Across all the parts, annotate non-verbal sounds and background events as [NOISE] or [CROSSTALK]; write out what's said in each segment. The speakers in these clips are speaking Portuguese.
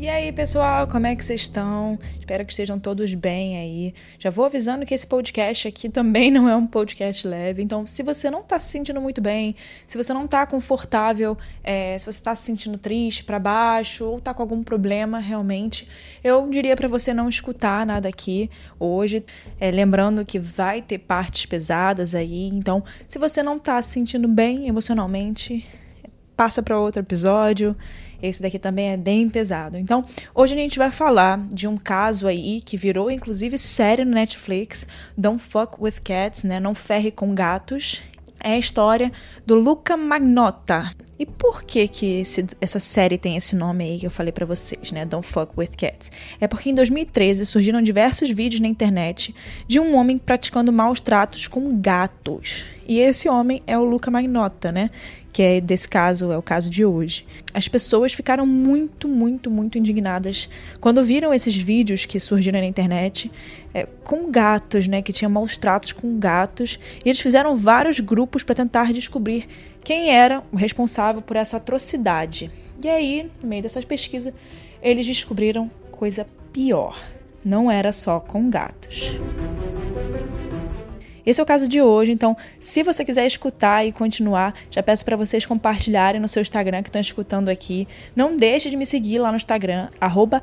E aí, pessoal, como é que vocês estão? Espero que estejam todos bem aí. Já vou avisando que esse podcast aqui também não é um podcast leve, então se você não tá se sentindo muito bem, se você não tá confortável, é, se você tá se sentindo triste, para baixo, ou tá com algum problema realmente, eu diria para você não escutar nada aqui hoje. É, lembrando que vai ter partes pesadas aí, então se você não tá se sentindo bem emocionalmente, passa para outro episódio. Esse daqui também é bem pesado. Então, hoje a gente vai falar de um caso aí que virou inclusive série no Netflix, Don't Fuck with Cats, né? Não ferre com gatos. É a história do Luca Magnotta. E por que que esse, essa série tem esse nome aí que eu falei para vocês, né? Don't Fuck With Cats. É porque em 2013 surgiram diversos vídeos na internet de um homem praticando maus tratos com gatos. E esse homem é o Luca Magnotta, né? Que é desse caso, é o caso de hoje. As pessoas ficaram muito, muito, muito indignadas quando viram esses vídeos que surgiram na internet é, com gatos, né, que tinham maus tratos com gatos, e eles fizeram vários grupos para tentar descobrir quem era o responsável por essa atrocidade. E aí, no meio dessas pesquisas, eles descobriram coisa pior. Não era só com gatos. Esse é o caso de hoje, então, se você quiser escutar e continuar, já peço para vocês compartilharem no seu Instagram que estão escutando aqui. Não deixe de me seguir lá no Instagram, arroba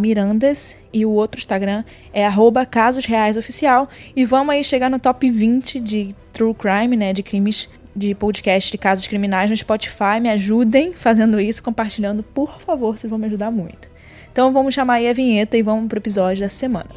Mirandas, e o outro Instagram é arroba Casos Reais Oficial. E vamos aí chegar no top 20 de True Crime, né, de crimes de podcast de casos criminais no Spotify. Me ajudem fazendo isso, compartilhando, por favor, vocês vão me ajudar muito. Então vamos chamar aí a vinheta e vamos pro episódio da semana.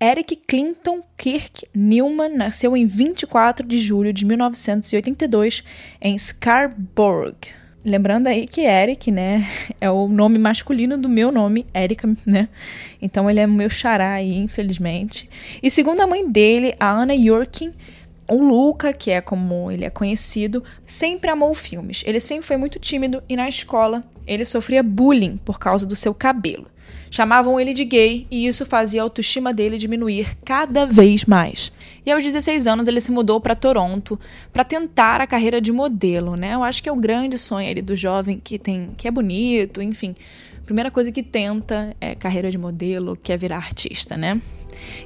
Eric Clinton Kirk Newman nasceu em 24 de julho de 1982 em Scarborough. Lembrando aí que Eric, né, [LAUGHS] é o nome masculino do meu nome, Erika, né? Então ele é meu xará aí, infelizmente. E segundo a mãe dele, a Anna Yorkin, o Luca, que é como ele é conhecido, sempre amou filmes. Ele sempre foi muito tímido e na escola ele sofria bullying por causa do seu cabelo. Chamavam ele de gay e isso fazia a autoestima dele diminuir cada vez mais. E aos 16 anos ele se mudou para Toronto para tentar a carreira de modelo, né? Eu acho que é o grande sonho ali do jovem que tem, que é bonito, enfim. Primeira coisa que tenta é carreira de modelo, quer virar artista, né?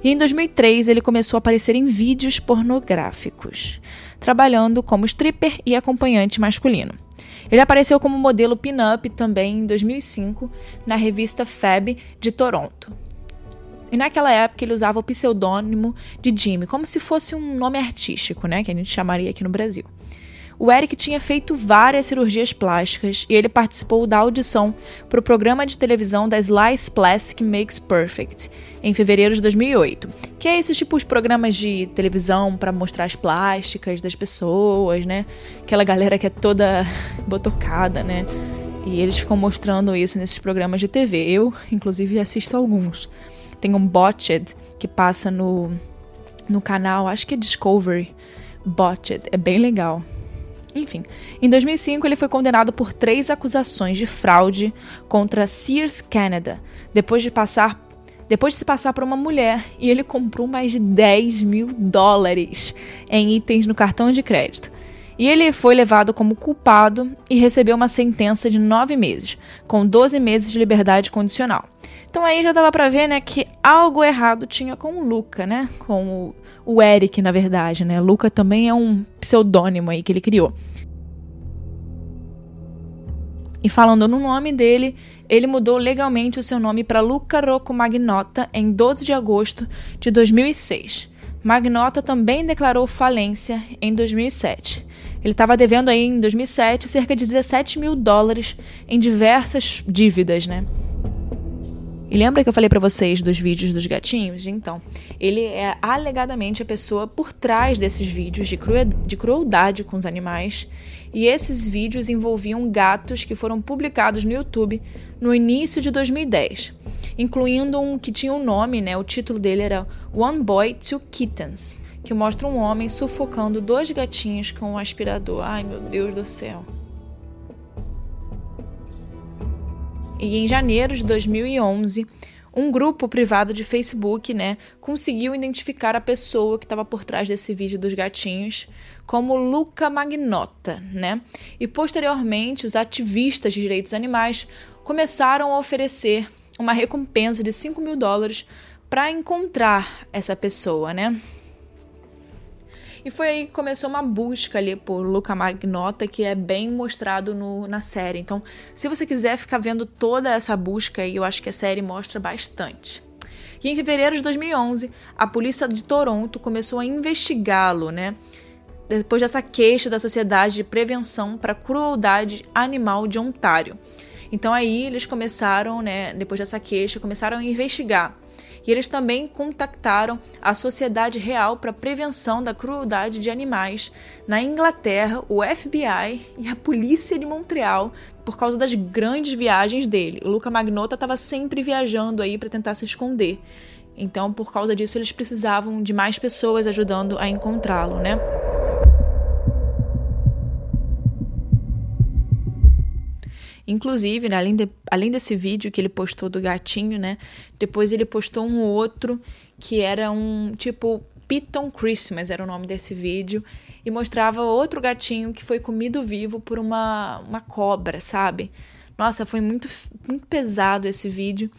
E em 2003 ele começou a aparecer em vídeos pornográficos, trabalhando como stripper e acompanhante masculino. Ele apareceu como modelo pin-up também em 2005 na revista Fab de Toronto. E naquela época ele usava o pseudônimo de Jimmy, como se fosse um nome artístico, né, que a gente chamaria aqui no Brasil. O Eric tinha feito várias cirurgias plásticas e ele participou da audição para o programa de televisão da Slice Plastic Makes Perfect em fevereiro de 2008, que é esses tipos de programas de televisão para mostrar as plásticas das pessoas, né? Aquela galera que é toda [LAUGHS] botocada, né? E eles ficam mostrando isso nesses programas de TV. Eu, inclusive, assisto alguns. Tem um Botched que passa no, no canal, acho que é Discovery Botched. É bem legal. Enfim, em 2005 ele foi condenado por três acusações de fraude contra Sears Canada, depois de passar depois de se passar por uma mulher e ele comprou mais de 10 mil dólares em itens no cartão de crédito. E ele foi levado como culpado e recebeu uma sentença de nove meses, com 12 meses de liberdade condicional. Então aí já dava para ver, né, que algo errado tinha com o Luca, né, com o, o Eric, na verdade, né. Luca também é um pseudônimo aí que ele criou. E falando no nome dele, ele mudou legalmente o seu nome para Luca Rocco Magnotta em 12 de agosto de 2006. Magnotta também declarou falência em 2007. Ele estava devendo aí em 2007 cerca de 17 mil dólares em diversas dívidas, né? E lembra que eu falei para vocês dos vídeos dos gatinhos? Então, ele é alegadamente a pessoa por trás desses vídeos de, de crueldade com os animais. E esses vídeos envolviam gatos que foram publicados no YouTube no início de 2010, incluindo um que tinha um nome, né? O título dele era One Boy, Two Kittens, que mostra um homem sufocando dois gatinhos com um aspirador. Ai, meu Deus do céu. E em janeiro de 2011, um grupo privado de Facebook, né, conseguiu identificar a pessoa que estava por trás desse vídeo dos gatinhos como Luca Magnota, né? E posteriormente, os ativistas de direitos animais começaram a oferecer uma recompensa de 5 mil dólares para encontrar essa pessoa, né? E foi aí que começou uma busca ali por Luca Magnota, que é bem mostrado no, na série. Então, se você quiser ficar vendo toda essa busca aí, eu acho que a série mostra bastante. E em fevereiro de 2011, a polícia de Toronto começou a investigá-lo, né? Depois dessa queixa da Sociedade de Prevenção para a Crueldade Animal de Ontário. Então aí eles começaram, né, depois dessa queixa, começaram a investigar e eles também contactaram a Sociedade Real para a Prevenção da Crueldade de Animais na Inglaterra, o FBI e a Polícia de Montreal por causa das grandes viagens dele. O Luca Magnota estava sempre viajando aí para tentar se esconder. Então, por causa disso, eles precisavam de mais pessoas ajudando a encontrá-lo, né? Inclusive, né, além, de, além desse vídeo que ele postou do gatinho, né? Depois ele postou um outro que era um tipo Piton Christmas, era o nome desse vídeo, e mostrava outro gatinho que foi comido vivo por uma, uma cobra, sabe? Nossa, foi muito, muito pesado esse vídeo.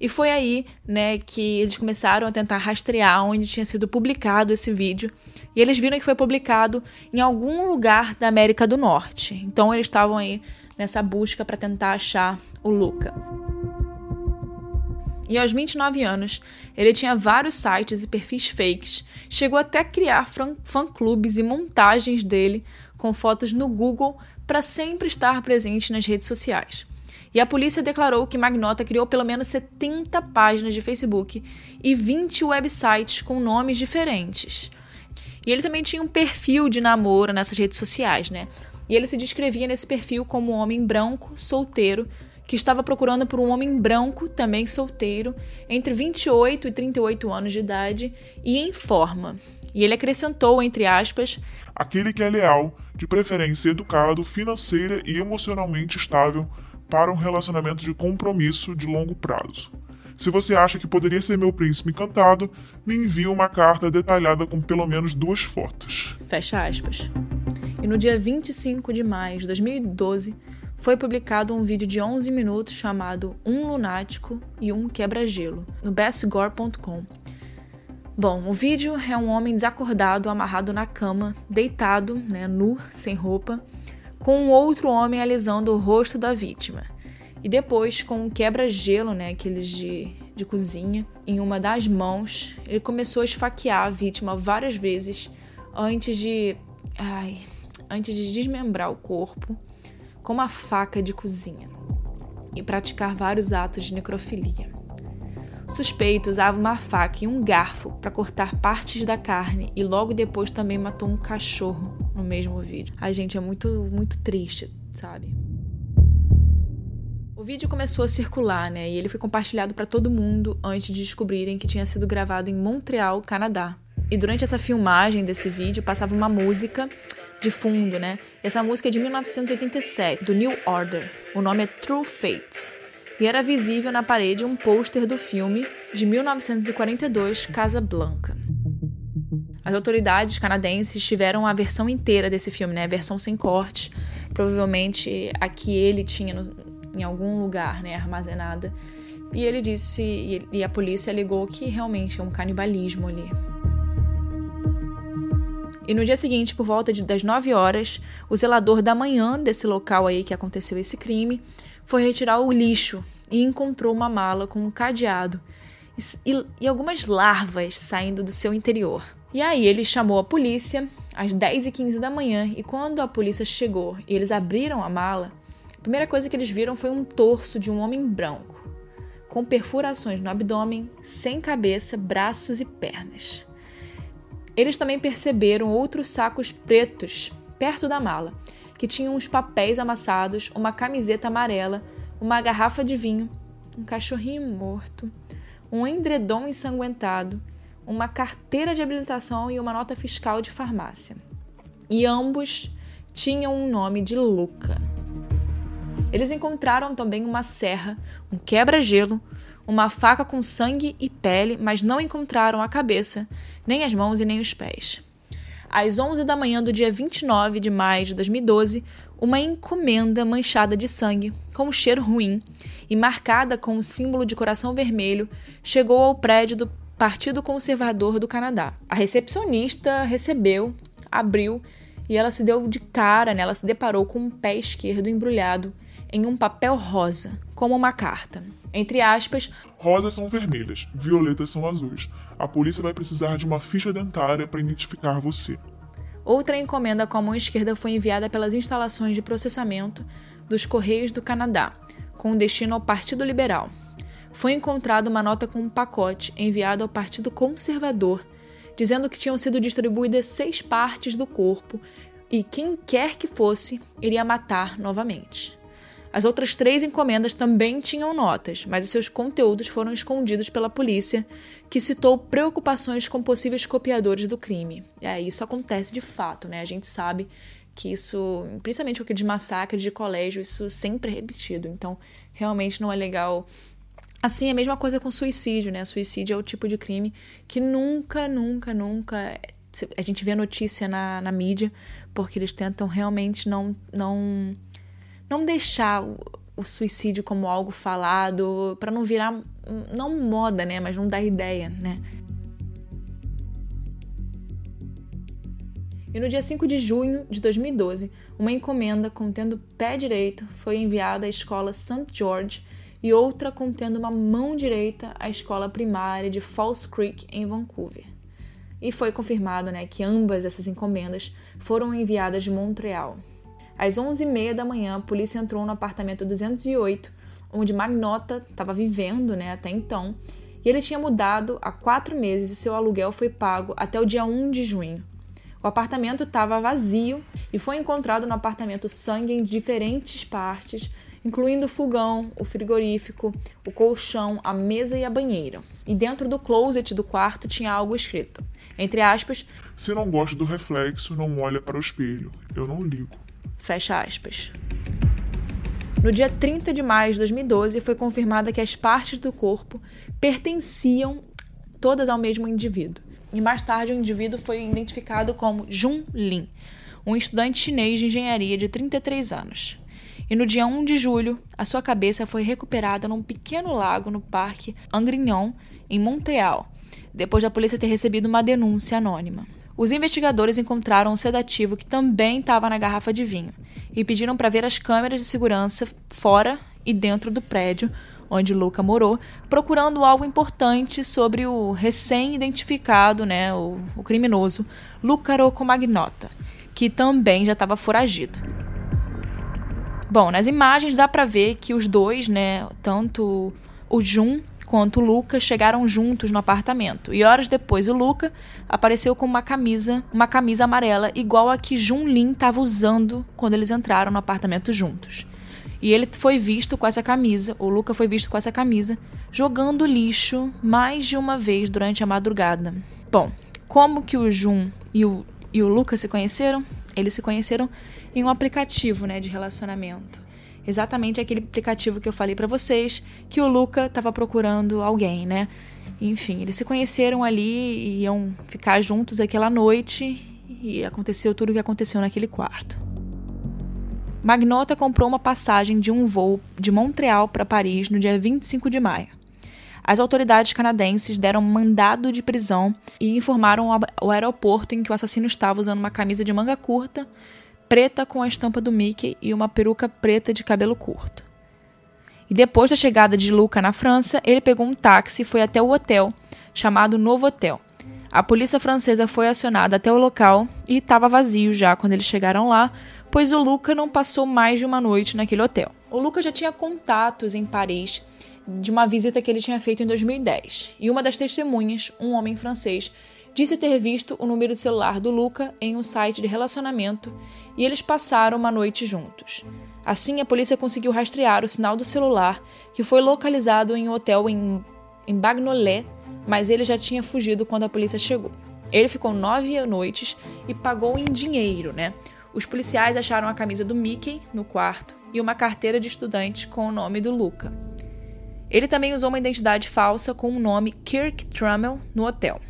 E foi aí, né, que eles começaram a tentar rastrear onde tinha sido publicado esse vídeo. E eles viram que foi publicado em algum lugar da América do Norte. Então eles estavam aí nessa busca para tentar achar o Luca. E aos 29 anos, ele tinha vários sites e perfis fakes, chegou até criar fã-clubes e montagens dele com fotos no Google para sempre estar presente nas redes sociais. E a polícia declarou que Magnota criou pelo menos 70 páginas de Facebook e 20 websites com nomes diferentes. E ele também tinha um perfil de namoro nessas redes sociais, né? E ele se descrevia nesse perfil como um homem branco, solteiro, que estava procurando por um homem branco, também solteiro, entre 28 e 38 anos de idade e em forma. E ele acrescentou, entre aspas, aquele que é leal, de preferência educado, financeira e emocionalmente estável para um relacionamento de compromisso de longo prazo. Se você acha que poderia ser meu príncipe encantado, me envie uma carta detalhada com pelo menos duas fotos. Fecha aspas. E no dia 25 de maio de 2012, foi publicado um vídeo de 11 minutos chamado Um Lunático e um Quebra-Gelo, no bestgore.com. Bom, o vídeo é um homem desacordado, amarrado na cama, deitado, né, nu, sem roupa, com um outro homem alisando o rosto da vítima. E depois, com um quebra-gelo, né, aqueles de, de cozinha, em uma das mãos, ele começou a esfaquear a vítima várias vezes antes de. Ai, antes de desmembrar o corpo com uma faca de cozinha e praticar vários atos de necrofilia. O suspeito usava uma faca e um garfo para cortar partes da carne e logo depois também matou um cachorro no mesmo vídeo. A gente é muito muito triste, sabe? O vídeo começou a circular, né? E ele foi compartilhado para todo mundo antes de descobrirem que tinha sido gravado em Montreal, Canadá. E durante essa filmagem desse vídeo passava uma música de fundo, né? Essa música é de 1987, do New Order. O nome é True Fate. E era visível na parede um pôster do filme de 1942, Casablanca. As autoridades canadenses tiveram a versão inteira desse filme, né? A versão sem corte. Provavelmente a que ele tinha no, em algum lugar, né? Armazenada. E ele disse, e a polícia alegou que realmente é um canibalismo ali. E no dia seguinte, por volta de, das 9 horas, o zelador da manhã desse local aí que aconteceu esse crime foi retirar o lixo e encontrou uma mala com um cadeado e, e algumas larvas saindo do seu interior. E aí ele chamou a polícia às 10 e 15 da manhã e quando a polícia chegou e eles abriram a mala, a primeira coisa que eles viram foi um torso de um homem branco, com perfurações no abdômen, sem cabeça, braços e pernas. Eles também perceberam outros sacos pretos perto da mala, que tinham uns papéis amassados, uma camiseta amarela, uma garrafa de vinho, um cachorrinho morto, um endredom ensanguentado, uma carteira de habilitação e uma nota fiscal de farmácia. E ambos tinham um nome de Luca. Eles encontraram também uma serra, um quebra-gelo, uma faca com sangue e pele, mas não encontraram a cabeça, nem as mãos e nem os pés. Às 11 da manhã do dia 29 de maio de 2012, uma encomenda manchada de sangue, com um cheiro ruim e marcada com o símbolo de coração vermelho, chegou ao prédio do Partido Conservador do Canadá. A recepcionista recebeu, abriu e ela se deu de cara, né? ela se deparou com um pé esquerdo embrulhado em um papel rosa, como uma carta. Entre aspas, rosas são vermelhas, violetas são azuis. A polícia vai precisar de uma ficha dentária para identificar você. Outra encomenda com a mão esquerda foi enviada pelas instalações de processamento dos Correios do Canadá, com destino ao Partido Liberal. Foi encontrada uma nota com um pacote enviado ao Partido Conservador, dizendo que tinham sido distribuídas seis partes do corpo e quem quer que fosse iria matar novamente. As outras três encomendas também tinham notas, mas os seus conteúdos foram escondidos pela polícia, que citou preocupações com possíveis copiadores do crime. É, isso acontece de fato, né? A gente sabe que isso, principalmente o que de massacre de colégio, isso sempre é repetido. Então, realmente não é legal. Assim, é a mesma coisa com suicídio, né? Suicídio é o tipo de crime que nunca, nunca, nunca a gente vê notícia na, na mídia, porque eles tentam realmente não, não não deixar o, suicídio como algo falado, para não virar, não moda, né, mas não dar ideia, né. E no dia 5 de junho de 2012, uma encomenda contendo pé direito foi enviada à escola St. George e outra contendo uma mão direita à escola primária de Falls Creek, em Vancouver. E foi confirmado né, que ambas essas encomendas foram enviadas de Montreal. Às 11h30 da manhã, a polícia entrou no apartamento 208, onde Magnota estava vivendo né, até então, e ele tinha mudado há quatro meses e seu aluguel foi pago até o dia 1 de junho. O apartamento estava vazio e foi encontrado no apartamento sangue em diferentes partes, incluindo o fogão, o frigorífico, o colchão, a mesa e a banheira. E dentro do closet do quarto tinha algo escrito, entre aspas: Se não gosta do reflexo, não olha para o espelho. Eu não ligo. Fecha aspas. No dia 30 de maio de 2012, foi confirmada que as partes do corpo pertenciam todas ao mesmo indivíduo. E mais tarde, o indivíduo foi identificado como Jun Lin, um estudante chinês de engenharia de 33 anos. E no dia 1 de julho, a sua cabeça foi recuperada num pequeno lago no Parque Angrignon, em Montreal, depois da polícia ter recebido uma denúncia anônima. Os investigadores encontraram um sedativo que também estava na garrafa de vinho e pediram para ver as câmeras de segurança fora e dentro do prédio onde Luca morou, procurando algo importante sobre o recém-identificado, né, o, o criminoso Luca Roccomagnota, que também já estava foragido. Bom, nas imagens dá para ver que os dois, né, tanto o Jun quanto Luca chegaram juntos no apartamento. E horas depois o Luca apareceu com uma camisa, uma camisa amarela igual a que Jun Lin estava usando quando eles entraram no apartamento juntos. E ele foi visto com essa camisa, o Luca foi visto com essa camisa, jogando lixo mais de uma vez durante a madrugada. Bom, como que o Jun e o, e o Luca se conheceram? Eles se conheceram em um aplicativo né, de relacionamento exatamente aquele aplicativo que eu falei para vocês, que o Luca estava procurando alguém, né? Enfim, eles se conheceram ali e iam ficar juntos aquela noite e aconteceu tudo o que aconteceu naquele quarto. Magnota comprou uma passagem de um voo de Montreal para Paris no dia 25 de maio. As autoridades canadenses deram mandado de prisão e informaram o aeroporto em que o assassino estava usando uma camisa de manga curta, preta com a estampa do Mickey e uma peruca preta de cabelo curto. E depois da chegada de Luca na França, ele pegou um táxi e foi até o hotel, chamado Novo Hotel. A polícia francesa foi acionada até o local e estava vazio já quando eles chegaram lá, pois o Luca não passou mais de uma noite naquele hotel. O Luca já tinha contatos em Paris de uma visita que ele tinha feito em 2010. E uma das testemunhas, um homem francês, disse ter visto o número de celular do Luca em um site de relacionamento e eles passaram uma noite juntos. Assim, a polícia conseguiu rastrear o sinal do celular, que foi localizado em um hotel em, em Bagnolet, mas ele já tinha fugido quando a polícia chegou. Ele ficou nove noites e pagou em dinheiro, né? Os policiais acharam a camisa do Mickey no quarto e uma carteira de estudante com o nome do Luca. Ele também usou uma identidade falsa com o nome Kirk Trummel no hotel.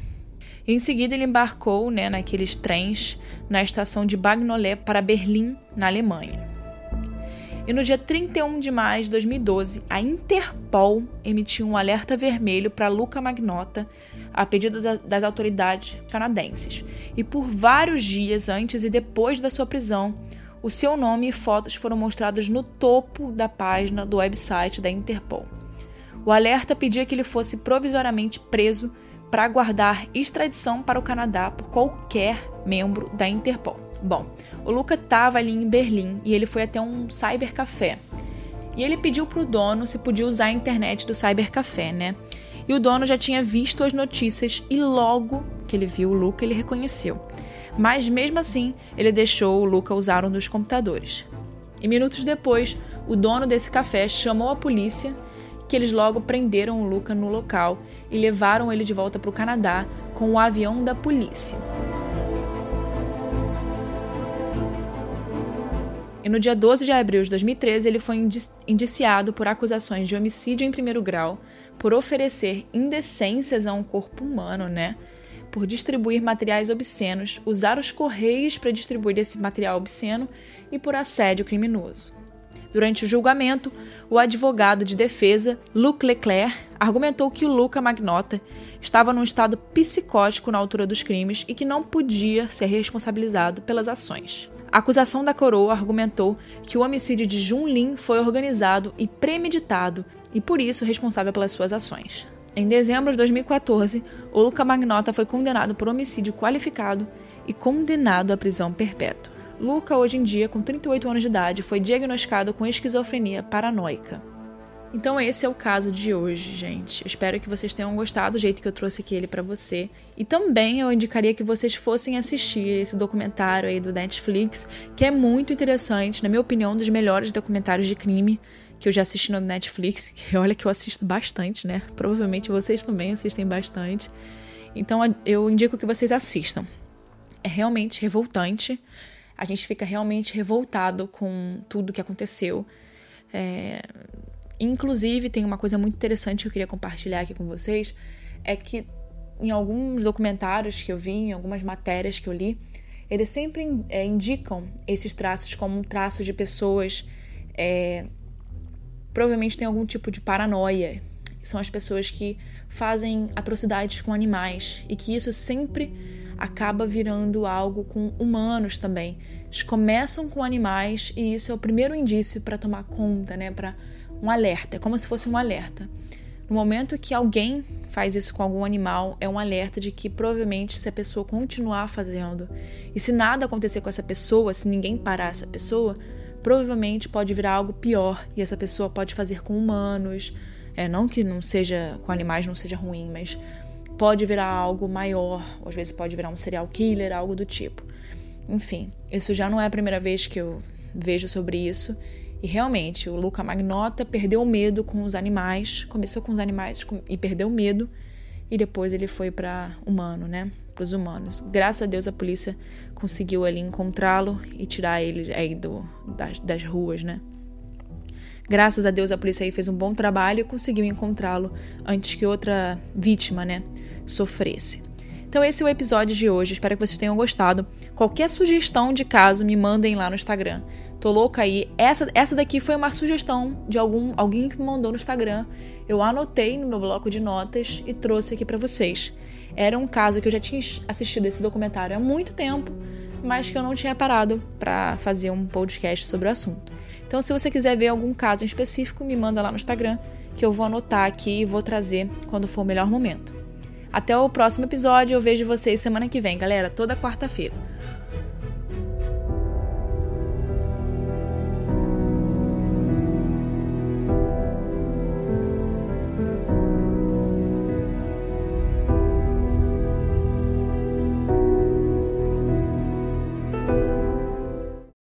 Em seguida, ele embarcou né, naqueles trens na estação de Bagnolet para Berlim, na Alemanha. E no dia 31 de maio de 2012, a Interpol emitiu um alerta vermelho para Luca Magnota a pedido das autoridades canadenses. E por vários dias antes e depois da sua prisão, o seu nome e fotos foram mostrados no topo da página do website da Interpol. O alerta pedia que ele fosse provisoriamente preso para aguardar extradição para o Canadá por qualquer membro da Interpol. Bom, o Luca estava ali em Berlim e ele foi até um cybercafé. E ele pediu para o dono se podia usar a internet do cybercafé, né? E o dono já tinha visto as notícias e logo que ele viu o Luca, ele reconheceu. Mas mesmo assim, ele deixou o Luca usar um dos computadores. E minutos depois, o dono desse café chamou a polícia, que eles logo prenderam o Luca no local e levaram ele de volta para o Canadá com o avião da polícia. E no dia 12 de abril de 2013, ele foi indiciado por acusações de homicídio em primeiro grau, por oferecer indecências a um corpo humano, né? Por distribuir materiais obscenos, usar os correios para distribuir esse material obsceno e por assédio criminoso. Durante o julgamento, o advogado de defesa, Luc Leclerc, argumentou que o Luca Magnota estava num estado psicótico na altura dos crimes e que não podia ser responsabilizado pelas ações. A acusação da coroa argumentou que o homicídio de Jun Lin foi organizado e premeditado e por isso responsável pelas suas ações. Em dezembro de 2014, o Luca Magnota foi condenado por homicídio qualificado e condenado à prisão perpétua. Luca, hoje em dia, com 38 anos de idade, foi diagnosticado com esquizofrenia paranoica. Então esse é o caso de hoje, gente. Espero que vocês tenham gostado do jeito que eu trouxe aqui ele para você. E também eu indicaria que vocês fossem assistir esse documentário aí do Netflix, que é muito interessante, na minha opinião, um dos melhores documentários de crime que eu já assisti no Netflix. E [LAUGHS] olha que eu assisto bastante, né? Provavelmente vocês também assistem bastante. Então eu indico que vocês assistam. É realmente revoltante. A gente fica realmente revoltado com tudo que aconteceu. É, Inclusive, tem uma coisa muito interessante que eu queria compartilhar aqui com vocês: é que em alguns documentários que eu vi, em algumas matérias que eu li, eles sempre é, indicam esses traços como um traço de pessoas é, provavelmente têm algum tipo de paranoia. São as pessoas que fazem atrocidades com animais e que isso sempre acaba virando algo com humanos também. Eles começam com animais e isso é o primeiro indício para tomar conta, né? Para um alerta, é como se fosse um alerta. No momento que alguém faz isso com algum animal, é um alerta de que provavelmente se a pessoa continuar fazendo e se nada acontecer com essa pessoa, se ninguém parar essa pessoa, provavelmente pode virar algo pior e essa pessoa pode fazer com humanos. É, não que não seja com animais não seja ruim, mas pode virar algo maior, às vezes pode virar um serial killer, algo do tipo. Enfim, isso já não é a primeira vez que eu vejo sobre isso e realmente, o Luca Magnota perdeu o medo com os animais, começou com os animais e perdeu o medo, e depois ele foi para humano, né? Para os humanos. Graças a Deus a polícia conseguiu ali encontrá-lo e tirar ele aí do, das, das ruas, né? Graças a Deus a polícia aí fez um bom trabalho e conseguiu encontrá-lo antes que outra vítima, né, sofresse. Então esse é o episódio de hoje, espero que vocês tenham gostado. Qualquer sugestão de caso me mandem lá no Instagram. Tô louca aí. Essa, essa daqui foi uma sugestão de algum alguém que me mandou no Instagram. Eu anotei no meu bloco de notas e trouxe aqui para vocês. Era um caso que eu já tinha assistido esse documentário há muito tempo, mas que eu não tinha parado para fazer um podcast sobre o assunto. Então, se você quiser ver algum caso em específico, me manda lá no Instagram, que eu vou anotar aqui e vou trazer quando for o melhor momento. Até o próximo episódio, eu vejo vocês semana que vem, galera, toda quarta-feira.